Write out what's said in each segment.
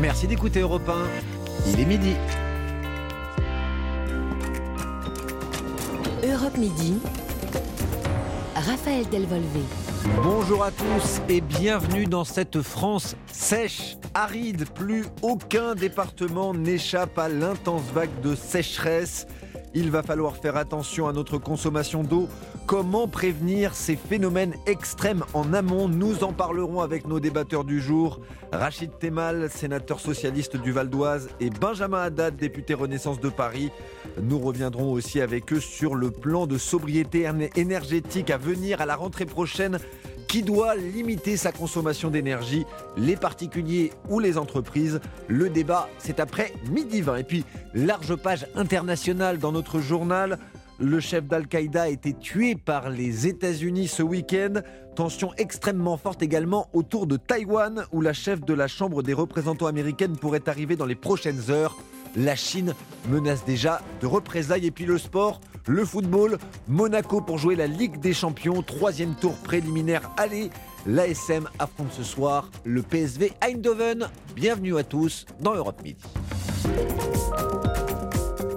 Merci d'écouter Europe 1. Il est midi. Europe Midi. Raphaël Delvolvé. Bonjour à tous et bienvenue dans cette France sèche, aride. Plus aucun département n'échappe à l'intense vague de sécheresse. Il va falloir faire attention à notre consommation d'eau. Comment prévenir ces phénomènes extrêmes en amont Nous en parlerons avec nos débatteurs du jour. Rachid Temal, sénateur socialiste du Val d'Oise, et Benjamin Haddad, député Renaissance de Paris. Nous reviendrons aussi avec eux sur le plan de sobriété énergétique à venir à la rentrée prochaine qui doit limiter sa consommation d'énergie, les particuliers ou les entreprises? Le débat, c'est après midi 20. Et puis, large page internationale dans notre journal. Le chef d'Al-Qaïda a été tué par les États-Unis ce week-end. Tension extrêmement forte également autour de Taïwan, où la chef de la Chambre des représentants américaine pourrait arriver dans les prochaines heures. La Chine menace déjà de représailles. Et puis le sport, le football, Monaco pour jouer la Ligue des Champions, troisième tour préliminaire. Allez, l'ASM affronte ce soir le PSV Eindhoven. Bienvenue à tous dans Europe Midi.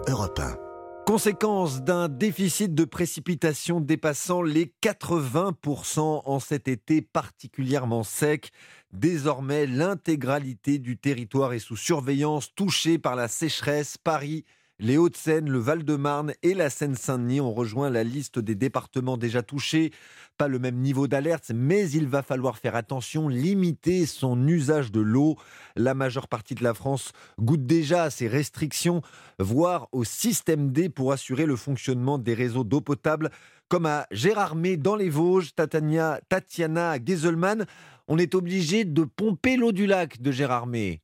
Europe 1. Conséquence d'un déficit de précipitation dépassant les 80% en cet été particulièrement sec. Désormais, l'intégralité du territoire est sous surveillance, touché par la sécheresse. Paris les Hauts-de-Seine, le Val-de-Marne et la Seine-Saint-Denis ont rejoint la liste des départements déjà touchés. Pas le même niveau d'alerte, mais il va falloir faire attention, limiter son usage de l'eau. La majeure partie de la France goûte déjà à ces restrictions, voire au système D pour assurer le fonctionnement des réseaux d'eau potable, comme à Gérardmer dans les Vosges, Tatania, Tatiana Geselman. On est obligé de pomper l'eau du lac de Gérardmer.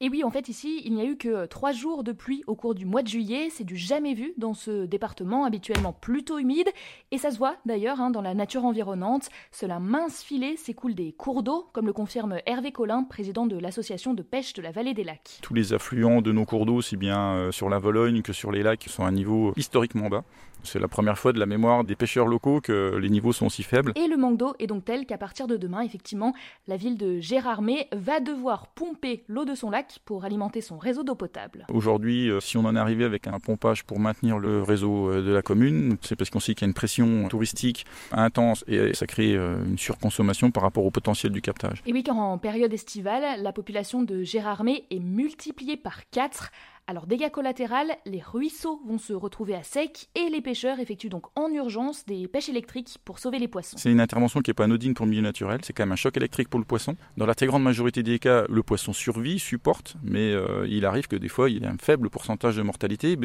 Et oui, en fait, ici, il n'y a eu que trois jours de pluie au cours du mois de juillet. C'est du jamais vu dans ce département habituellement plutôt humide. Et ça se voit d'ailleurs hein, dans la nature environnante. Cela mince filet s'écoule des cours d'eau, comme le confirme Hervé Collin, président de l'association de pêche de la vallée des lacs. Tous les affluents de nos cours d'eau, si bien euh, sur la Vologne que sur les lacs, sont à un niveau historiquement bas. C'est la première fois de la mémoire des pêcheurs locaux que les niveaux sont si faibles. Et le manque d'eau est donc tel qu'à partir de demain, effectivement, la ville de Gérardmer va devoir pomper l'eau de son lac pour alimenter son réseau d'eau potable. Aujourd'hui, euh, si on en est arrivé avec un pompage pour maintenir le réseau euh, de la commune, c'est parce qu'on sait qu'il y a une pression touristique intense et ça crée euh, une surconsommation par rapport au potentiel du captage. Et oui, car en période estivale, la population de Gérardmer est multipliée par 4 alors dégâts collatéraux, les ruisseaux vont se retrouver à sec et les pêcheurs effectuent donc en urgence des pêches électriques pour sauver les poissons. C'est une intervention qui n'est pas anodine pour le milieu naturel, c'est quand même un choc électrique pour le poisson. Dans la très grande majorité des cas, le poisson survit, supporte, mais euh, il arrive que des fois il y a un faible pourcentage de mortalité.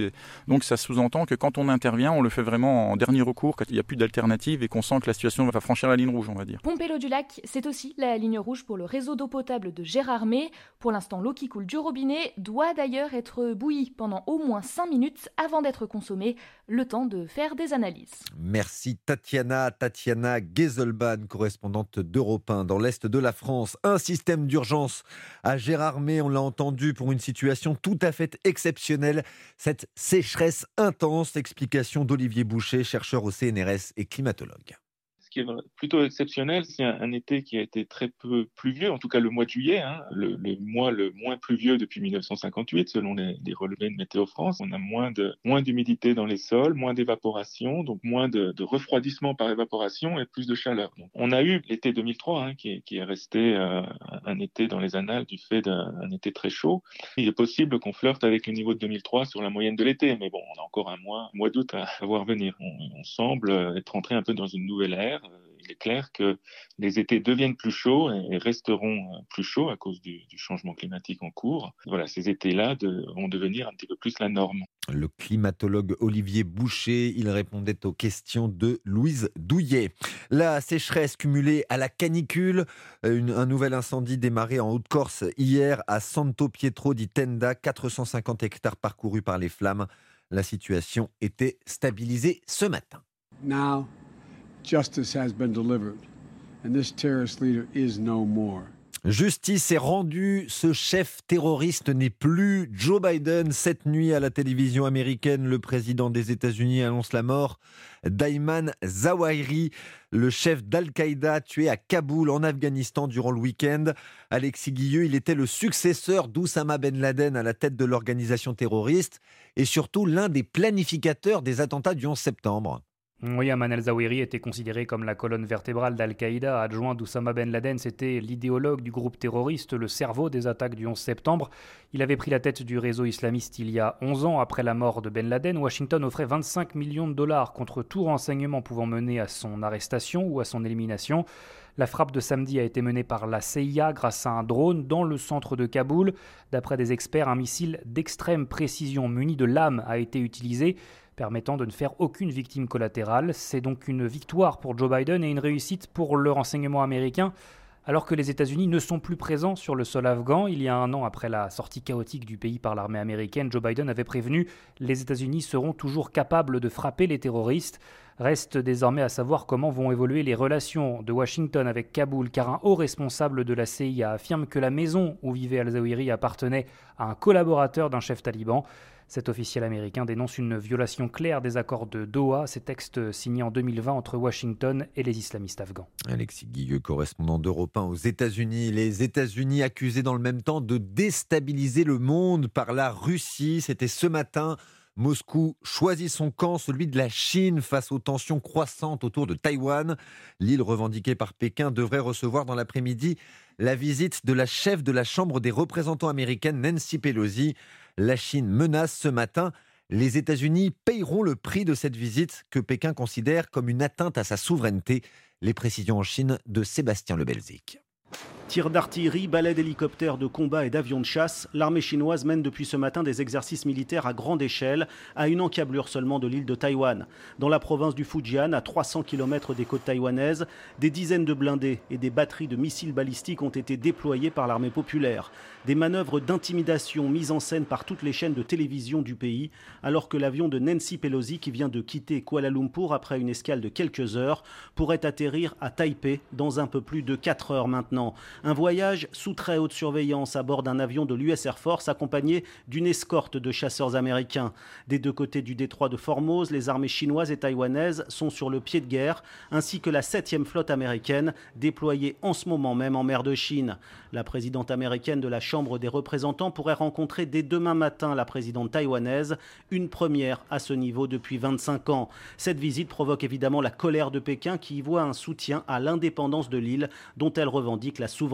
donc ça sous-entend que quand on intervient, on le fait vraiment en dernier recours, quand il n'y a plus d'alternative et qu'on sent que la situation va franchir la ligne rouge, on va dire. Pomper l'eau du lac, c'est aussi la ligne rouge pour le réseau d'eau potable de Gérardmer. Pour l'instant, l'eau qui coule du robinet doit d'ailleurs être bouillie pendant au moins 5 minutes avant d'être consommée, le temps de faire des analyses. Merci Tatiana, Tatiana Geselban, correspondante d'Europe 1 dans l'Est de la France. Un système d'urgence à Gérardmer, on l'a entendu, pour une situation tout à fait exceptionnelle. Cette sécheresse intense, explication d'Olivier Boucher, chercheur au CNRS et climatologue ce qui est plutôt exceptionnel, c'est un, été qui a été très peu pluvieux, en tout cas le mois de juillet, hein, le, mois le moins pluvieux depuis 1958, selon les, relevés de Météo France. On a moins de moins d'humidité dans les sols, moins d'évaporation, donc moins de, refroidissement par évaporation et plus de chaleur. on a eu l'été 2003, hein, qui, est, resté euh, un été dans les annales du fait d'un été très chaud. Il est possible qu'on flirte avec le niveau de 2003 sur la moyenne de l'été, mais bon, on a encore un mois, mois d'août à, voir venir. on semble être entré un peu dans une nouvelle ère il est clair que les étés deviennent plus chauds et resteront euh, plus chauds à cause du, changement climatique en cours. Voilà, ces étés-là vont devenir un petit peu plus la norme. Le climatologue Olivier Boucher, il répondait aux questions de Louise Douillet. La sécheresse cumulée à la canicule, un nouvel incendie démarré en Haute-Corse hier à Santo Pietro di Tenda, 450 hectares parcourus par les flammes. La situation était stabilisée ce matin. Justice has been delivered, and this terrorist leader is no more. Justice est rendue, ce chef terroriste n'est plus Joe Biden. Cette nuit à la télévision américaine, le président des États-Unis annonce la mort d'Ayman Zawahiri, le chef d'Al-Qaïda tué à Kaboul en Afghanistan durant le week-end. Alexis Guilleux, il était le successeur d'Oussama Ben Laden à la tête de l'organisation terroriste et surtout l'un des planificateurs des attentats du 11 septembre. Oui, Aman al-Zawahiri était considéré comme la colonne vertébrale d'Al-Qaïda. Adjoint d'Oussama Ben Laden, c'était l'idéologue du groupe terroriste, le cerveau des attaques du 11 septembre. Il avait pris la tête du réseau islamiste il y a 11 ans après la mort de Ben Laden. Washington offrait 25 millions de dollars contre tout renseignement pouvant mener à son arrestation ou à son élimination. La frappe de samedi a été menée par la CIA grâce à un drone dans le centre de Kaboul. D'après des experts, un missile d'extrême précision muni de lames a été utilisé permettant de ne faire aucune victime collatérale. C'est donc une victoire pour Joe Biden et une réussite pour le renseignement américain. Alors que les États-Unis ne sont plus présents sur le sol afghan, il y a un an après la sortie chaotique du pays par l'armée américaine, Joe Biden avait prévenu les États-Unis seront toujours capables de frapper les terroristes. Reste désormais à savoir comment vont évoluer les relations de Washington avec Kaboul, car un haut responsable de la CIA affirme que la maison où vivait al-Zawahiri appartenait à un collaborateur d'un chef taliban. Cet officiel américain dénonce une violation claire des accords de Doha, ces textes signés en 2020 entre Washington et les islamistes afghans. Alexis Guilleux, correspondant d'Europe 1 aux États-Unis. Les États-Unis accusés dans le même temps de déstabiliser le monde par la Russie. C'était ce matin. Moscou choisit son camp, celui de la Chine, face aux tensions croissantes autour de Taïwan. L'île revendiquée par Pékin devrait recevoir dans l'après-midi la visite de la chef de la Chambre des représentants américaine, Nancy Pelosi. La Chine menace ce matin. Les États-Unis payeront le prix de cette visite que Pékin considère comme une atteinte à sa souveraineté. Les précisions en Chine de Sébastien Lebelzik. Tirs d'artillerie, balais d'hélicoptères de combat et d'avions de chasse, l'armée chinoise mène depuis ce matin des exercices militaires à grande échelle, à une encablure seulement de l'île de Taïwan. Dans la province du Fujian, à 300 km des côtes taïwanaises, des dizaines de blindés et des batteries de missiles balistiques ont été déployés par l'armée populaire. Des manœuvres d'intimidation mises en scène par toutes les chaînes de télévision du pays, alors que l'avion de Nancy Pelosi, qui vient de quitter Kuala Lumpur après une escale de quelques heures, pourrait atterrir à Taipei dans un peu plus de 4 heures maintenant. Un voyage sous très haute surveillance à bord d'un avion de l'US Air Force accompagné d'une escorte de chasseurs américains. Des deux côtés du détroit de Formose, les armées chinoises et taïwanaises sont sur le pied de guerre, ainsi que la 7e flotte américaine déployée en ce moment même en mer de Chine. La présidente américaine de la Chambre des représentants pourrait rencontrer dès demain matin la présidente taïwanaise, une première à ce niveau depuis 25 ans. Cette visite provoque évidemment la colère de Pékin qui y voit un soutien à l'indépendance de l'île dont elle revendique la souveraineté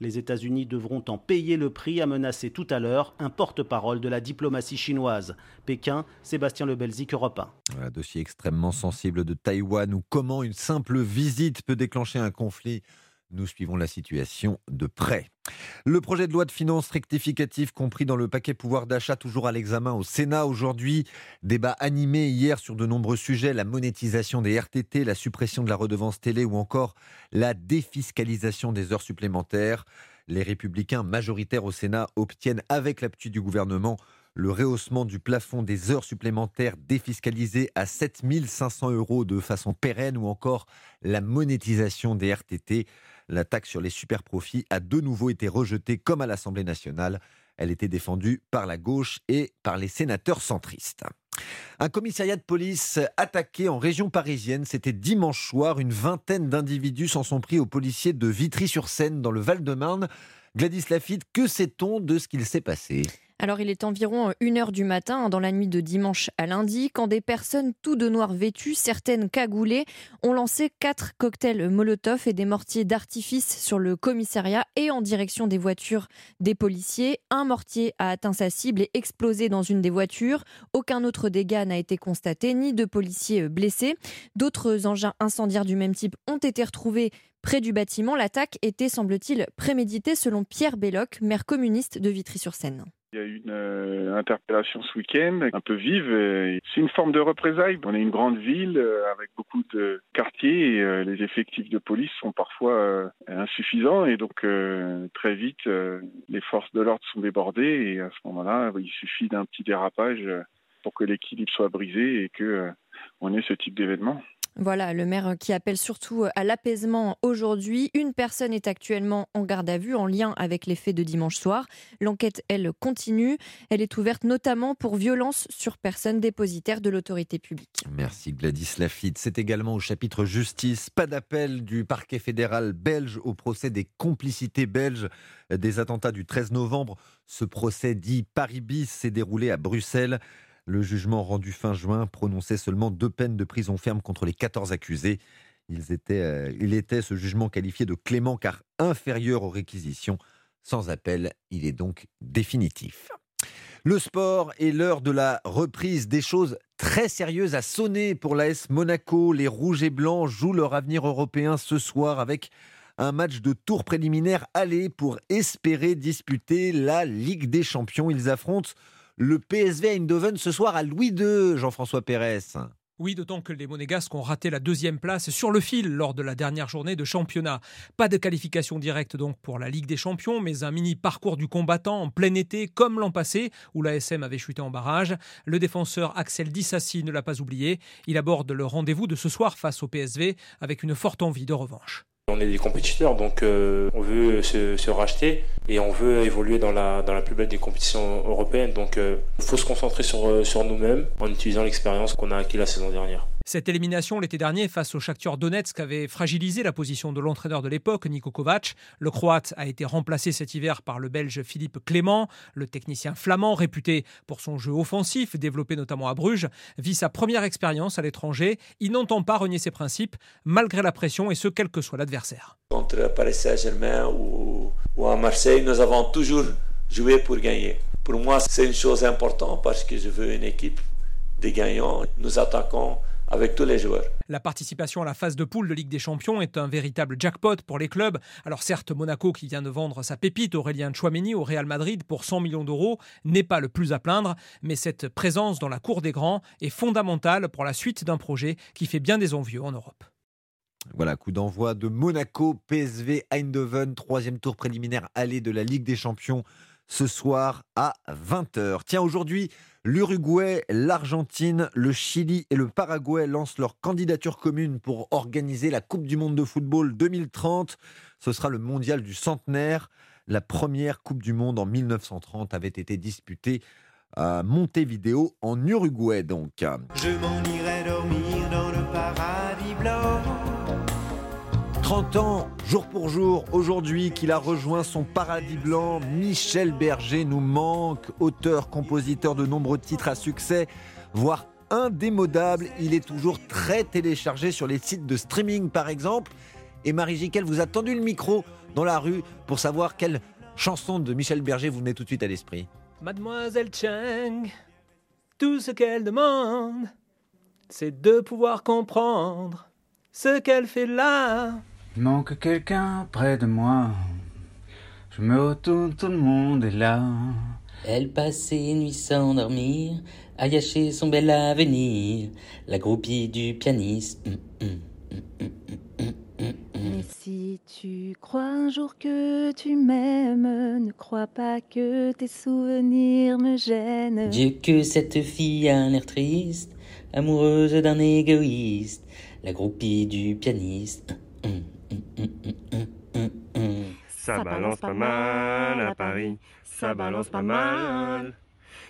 les États-Unis devront en payer le prix, a menacé tout à l'heure un porte-parole de la diplomatie chinoise. Pékin, Sébastien Lebelzik, Europe 1. Un dossier extrêmement sensible de Taïwan ou comment une simple visite peut déclencher un conflit nous suivons la situation de près. Le projet de loi de finances rectificative compris dans le paquet pouvoir d'achat toujours à l'examen au Sénat aujourd'hui. Débat animé hier sur de nombreux sujets, la monétisation des RTT, la suppression de la redevance télé ou encore la défiscalisation des heures supplémentaires. Les républicains majoritaires au Sénat obtiennent avec l'appui du gouvernement le rehaussement du plafond des heures supplémentaires défiscalisées à 7500 euros de façon pérenne ou encore la monétisation des RTT. La taxe sur les super profits a de nouveau été rejetée comme à l'Assemblée nationale. Elle était défendue par la gauche et par les sénateurs centristes. Un commissariat de police attaqué en région parisienne, c'était dimanche soir. Une vingtaine d'individus s'en sont pris aux policiers de Vitry-sur-Seine dans le Val-de-Marne. Gladys Lafitte, que sait-on de ce qu'il s'est passé? Alors il est environ 1h du matin, hein, dans la nuit de dimanche à lundi, quand des personnes tout de noir vêtues, certaines cagoulées, ont lancé quatre cocktails Molotov et des mortiers d'artifice sur le commissariat et en direction des voitures des policiers. Un mortier a atteint sa cible et explosé dans une des voitures. Aucun autre dégât n'a été constaté, ni de policiers blessés. D'autres engins incendiaires du même type ont été retrouvés près du bâtiment. L'attaque était, semble-t-il, préméditée selon Pierre Belloc, maire communiste de Vitry-sur-Seine. Il y a eu une euh, interpellation ce week-end, un peu vive. C'est une forme de représailles. On est une grande ville euh, avec beaucoup de quartiers et euh, les effectifs de police sont parfois insuffisants et donc très vite les forces de l'ordre sont débordées et à ce moment-là, il suffit d'un petit dérapage pour que l'équilibre soit brisé et que on ait ce type d'événement. Voilà, le maire qui appelle surtout à l'apaisement aujourd'hui. Une personne est actuellement en garde à vue en lien avec les faits de dimanche soir. L'enquête, elle, continue. Elle est ouverte notamment pour violence sur personne dépositaire de l'autorité publique. Merci Gladys Lafitte. C'est également au chapitre justice. Pas d'appel du parquet fédéral belge au procès des complicités belges des attentats du 13 novembre. Ce procès dit Paris bis s'est déroulé à Bruxelles. Le jugement rendu fin juin prononçait seulement deux peines de prison ferme contre les 14 accusés. Euh, il était ce jugement qualifié de clément car inférieur aux réquisitions. Sans appel, il est donc définitif. Le sport est l'heure de la reprise. Des choses très sérieuses à sonner pour l'AS Monaco. Les Rouges et Blancs jouent leur avenir européen ce soir avec un match de tour préliminaire aller pour espérer disputer la Ligue des Champions. Ils affrontent le PSV Eindhoven ce soir à Louis II, Jean-François Pérez. Oui, d'autant que les Monégasques ont raté la deuxième place sur le fil lors de la dernière journée de championnat. Pas de qualification directe donc pour la Ligue des Champions, mais un mini parcours du combattant en plein été, comme l'an passé, où la SM avait chuté en barrage. Le défenseur Axel Dissassi ne l'a pas oublié. Il aborde le rendez-vous de ce soir face au PSV avec une forte envie de revanche. On est des compétiteurs, donc euh, on veut se, racheter et on veut évoluer dans la, dans la plus belle des compétitions européennes. Donc il euh, faut se concentrer sur, euh, sur nous-mêmes en utilisant l'expérience qu'on a acquis la saison dernière. Cette élimination l'été dernier face au Shakhtar Donetsk avait fragilisé la position de l'entraîneur de l'époque, Niko Kovac. Le Croate a été remplacé cet hiver par le Belge Philippe Clément. Le technicien flamand, réputé pour son jeu offensif, développé notamment à Bruges, vit sa première expérience à l'étranger. Il n'entend pas renier ses principes, malgré la pression et ce, quel que soit l'adversaire. Contre Paris Saint-Germain ou, à Marseille, nous avons toujours joué pour gagner. Pour moi, c'est une chose importante parce que je veux une équipe de gagnants. Nous attaquons avec tous les joueurs. La participation à la phase de poule de Ligue des Champions est un véritable jackpot pour les clubs. Alors certes, Monaco, qui vient de vendre sa pépite Aurélien Chouameni au Real Madrid pour 100 millions d'euros, n'est pas le plus à plaindre, mais cette présence dans la cour des grands est fondamentale pour la suite d'un projet qui fait bien des envieux en Europe. Voilà, coup d'envoi de Monaco, PSV Eindhoven, troisième tour préliminaire aller de la Ligue des Champions ce soir à 20h. Tiens, aujourd'hui, l'Uruguay, l'Argentine, le Chili et le Paraguay lancent leur candidature commune pour organiser la Coupe du Monde de football 2030. Ce sera le mondial du centenaire. La première Coupe du Monde en 1930 avait été disputée à Montevideo, en Uruguay donc. 30 ans, jour pour jour, aujourd'hui qu'il a rejoint son paradis blanc, Michel Berger nous manque, auteur, compositeur de nombreux titres à succès, voire indémodable. Il est toujours très téléchargé sur les sites de streaming par exemple. Et Marie Jiquel vous a tendu le micro dans la rue pour savoir quelle chanson de Michel Berger vous venez tout de suite à l'esprit. Mademoiselle Cheng, tout ce qu'elle demande, c'est de pouvoir comprendre ce qu'elle fait là. Il manque quelqu'un près de moi. Je me retourne, tout le monde est là. Elle passe ses nuits sans dormir, à gâcher son bel avenir. La groupie du pianiste. Mais si tu crois un jour que tu m'aimes, ne crois pas que tes souvenirs me gênent. Dieu que cette fille a un air triste, amoureuse d'un égoïste, la groupie du pianiste. Ça balance pas mal à Paris, ça balance pas mal.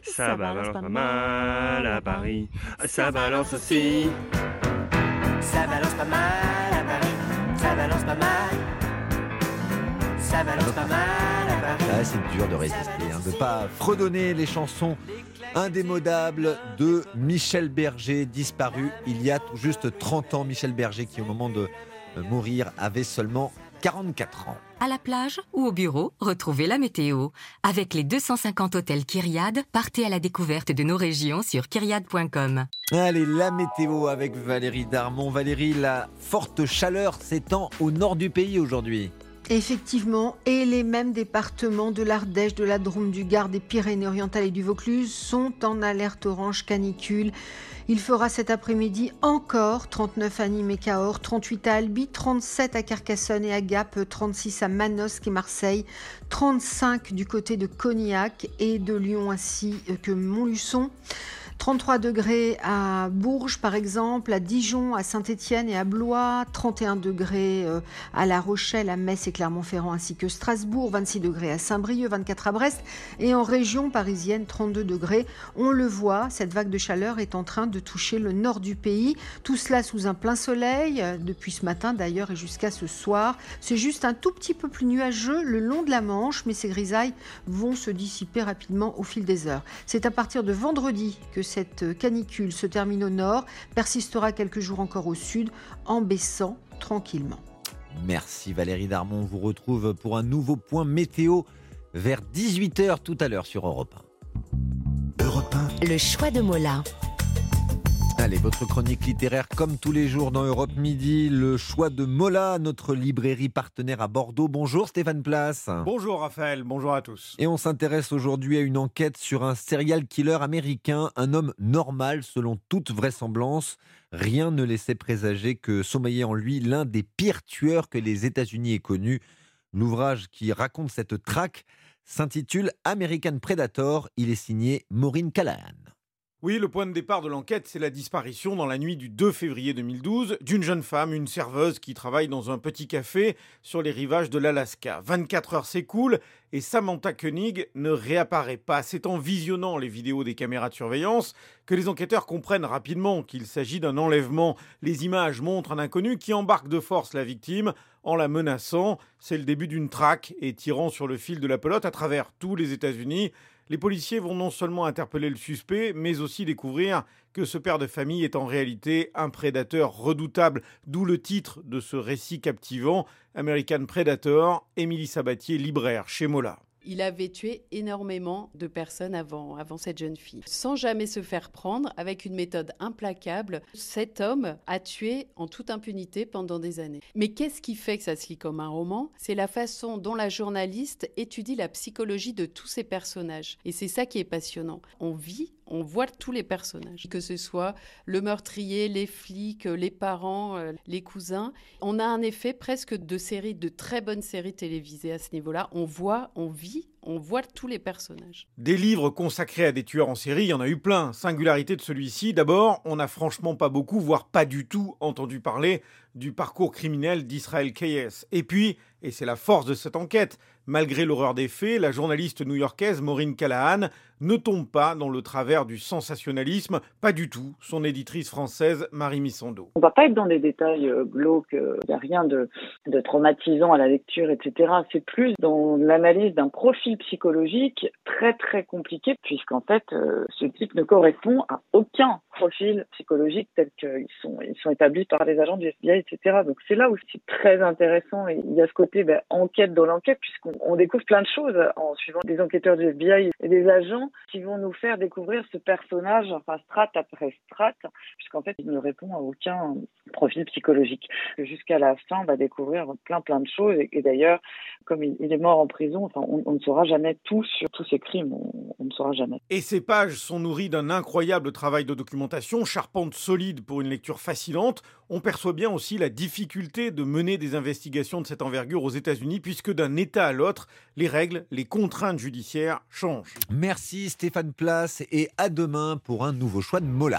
Ça balance pas mal à Paris, ça balance aussi. Ça balance pas mal à Paris, ça balance pas mal. Ça balance pas mal à Paris. Ah, c'est dur de résister, hein, de pas fredonner les chansons indémodables de Michel Berger, disparu il y a tout juste 30 ans. Michel Berger qui au moment de mourir avait seulement 44 ans. À la plage ou au bureau, retrouvez la météo. Avec les 250 hôtels Kyriade, partez à la découverte de nos régions sur kyriade.com. Allez, la météo avec Valérie Darmon. Valérie, la forte chaleur s'étend au nord du pays aujourd'hui. Effectivement, et les mêmes départements de l'Ardèche, de la Drôme, du Gard, des Pyrénées-Orientales et du Vaucluse sont en alerte orange canicule. Il fera cet après-midi encore 39 à Nîmes et Cahors, 38 à Albi, 37 à Carcassonne et à Gap, 36 à Manosque et Marseille, 35 du côté de Cognac et de Lyon ainsi que Montluçon. 33 degrés à Bourges, par exemple, à Dijon, à Saint-Étienne et à Blois, 31 degrés euh, à La Rochelle, à Metz et Clermont-Ferrand, ainsi que Strasbourg, 26 degrés à Saint-Brieuc, 24 à Brest, et en région parisienne, 32 degrés. On le voit, cette vague de chaleur est en train de toucher le nord du pays. Tout cela sous un plein soleil, euh, depuis ce matin d'ailleurs et jusqu'à ce soir. C'est juste un tout petit peu plus nuageux le long de la Manche, mais ces grisailles vont se dissiper rapidement au fil des heures. C'est à partir de vendredi que cette canicule se termine au nord, persistera quelques jours encore au sud, en baissant tranquillement. Merci Valérie Darmon. On vous retrouve pour un nouveau point météo vers 18h tout à l'heure sur Europe 1. Europe 1. Le choix de Mola. Allez, votre chronique littéraire comme tous les jours dans Europe Midi, le choix de Mola, notre librairie partenaire à Bordeaux. Bonjour Stéphane Place. Bonjour Raphaël, bonjour à tous. Et on s'intéresse aujourd'hui à une enquête sur un serial killer américain, un homme normal selon toute vraisemblance. Rien ne laissait présager que sommeillait en lui l'un des pires tueurs que les États-Unis aient connus. L'ouvrage qui raconte cette traque s'intitule American Predator. Il est signé Maureen Callahan. Oui, le point de départ de l'enquête, c'est la disparition dans la nuit du 2 février 2012 d'une jeune femme, une serveuse qui travaille dans un petit café sur les rivages de l'Alaska. 24 heures s'écoulent et Samantha Koenig ne réapparaît pas. C'est en visionnant les vidéos des caméras de surveillance que les enquêteurs comprennent rapidement qu'il s'agit d'un enlèvement. Les images montrent un inconnu qui embarque de force la victime en la menaçant. C'est le début d'une traque et tirant sur le fil de la pelote à travers tous les États-Unis. Les policiers vont non seulement interpeller le suspect, mais aussi découvrir que ce père de famille est en réalité un prédateur redoutable, d'où le titre de ce récit captivant, American Predator, Émilie Sabatier, libraire chez Mola. Il avait tué énormément de personnes avant, avant cette jeune fille. Sans jamais se faire prendre, avec une méthode implacable, cet homme a tué en toute impunité pendant des années. Mais qu'est-ce qui fait que ça se lit comme un roman? C'est la façon dont la journaliste étudie la psychologie de tous ces personnages. Et c'est ça qui est passionnant. On vit on voit tous les personnages, que ce soit le meurtrier, les flics, les parents, euh, les cousins. On a un effet presque de série, de très bonnes séries télévisées à ce niveau-là. On voit, on vit, on voit tous les personnages. Des livres consacrés à des tueurs en série, il y en a eu plein. Singularité de celui-ci, d'abord, on n'a franchement pas beaucoup, voire pas du tout entendu parler du parcours criminel d'Israël Keyes. Et puis, et c'est la force de cette enquête, malgré l'horreur des faits, la journaliste new-yorkaise Maureen Callahan ne tombe pas dans le travers du sensationnalisme, pas du tout, son éditrice française Marie Missando. On va pas être dans des détails euh, glauques, il n'y a rien de, traumatisant à la lecture, etc. C'est plus dans l'analyse d'un profil psychologique très très compliqué, puisqu'en fait, euh, ce type ne correspond à aucun profil psychologique tel qu'ils sont, ils sont établis par les agents du FBI, Donc c'est là c'est très intéressant. Et il y a ce côté ben, enquête dans l'enquête, puisqu'on découvre plein de choses en suivant des enquêteurs du FBI et des agents qui vont nous faire découvrir ce personnage, enfin strat après strat, puisqu'en fait il ne répond à aucun profil psychologique. Jusqu'à la fin, on va découvrir plein plein de choses et, d'ailleurs, comme il, est mort en prison, enfin, on, ne saura jamais tout sur tous ces crimes, on, ne saura jamais. Et ces pages sont nourries d'un incroyable travail de documentation, charpente solide pour une lecture fascinante. On perçoit bien aussi la difficulté de mener des investigations de cette envergure aux États-Unis, puisque d'un État à l'autre, les règles, les contraintes judiciaires changent. Merci Stéphane Place et à demain pour un nouveau choix de Mola.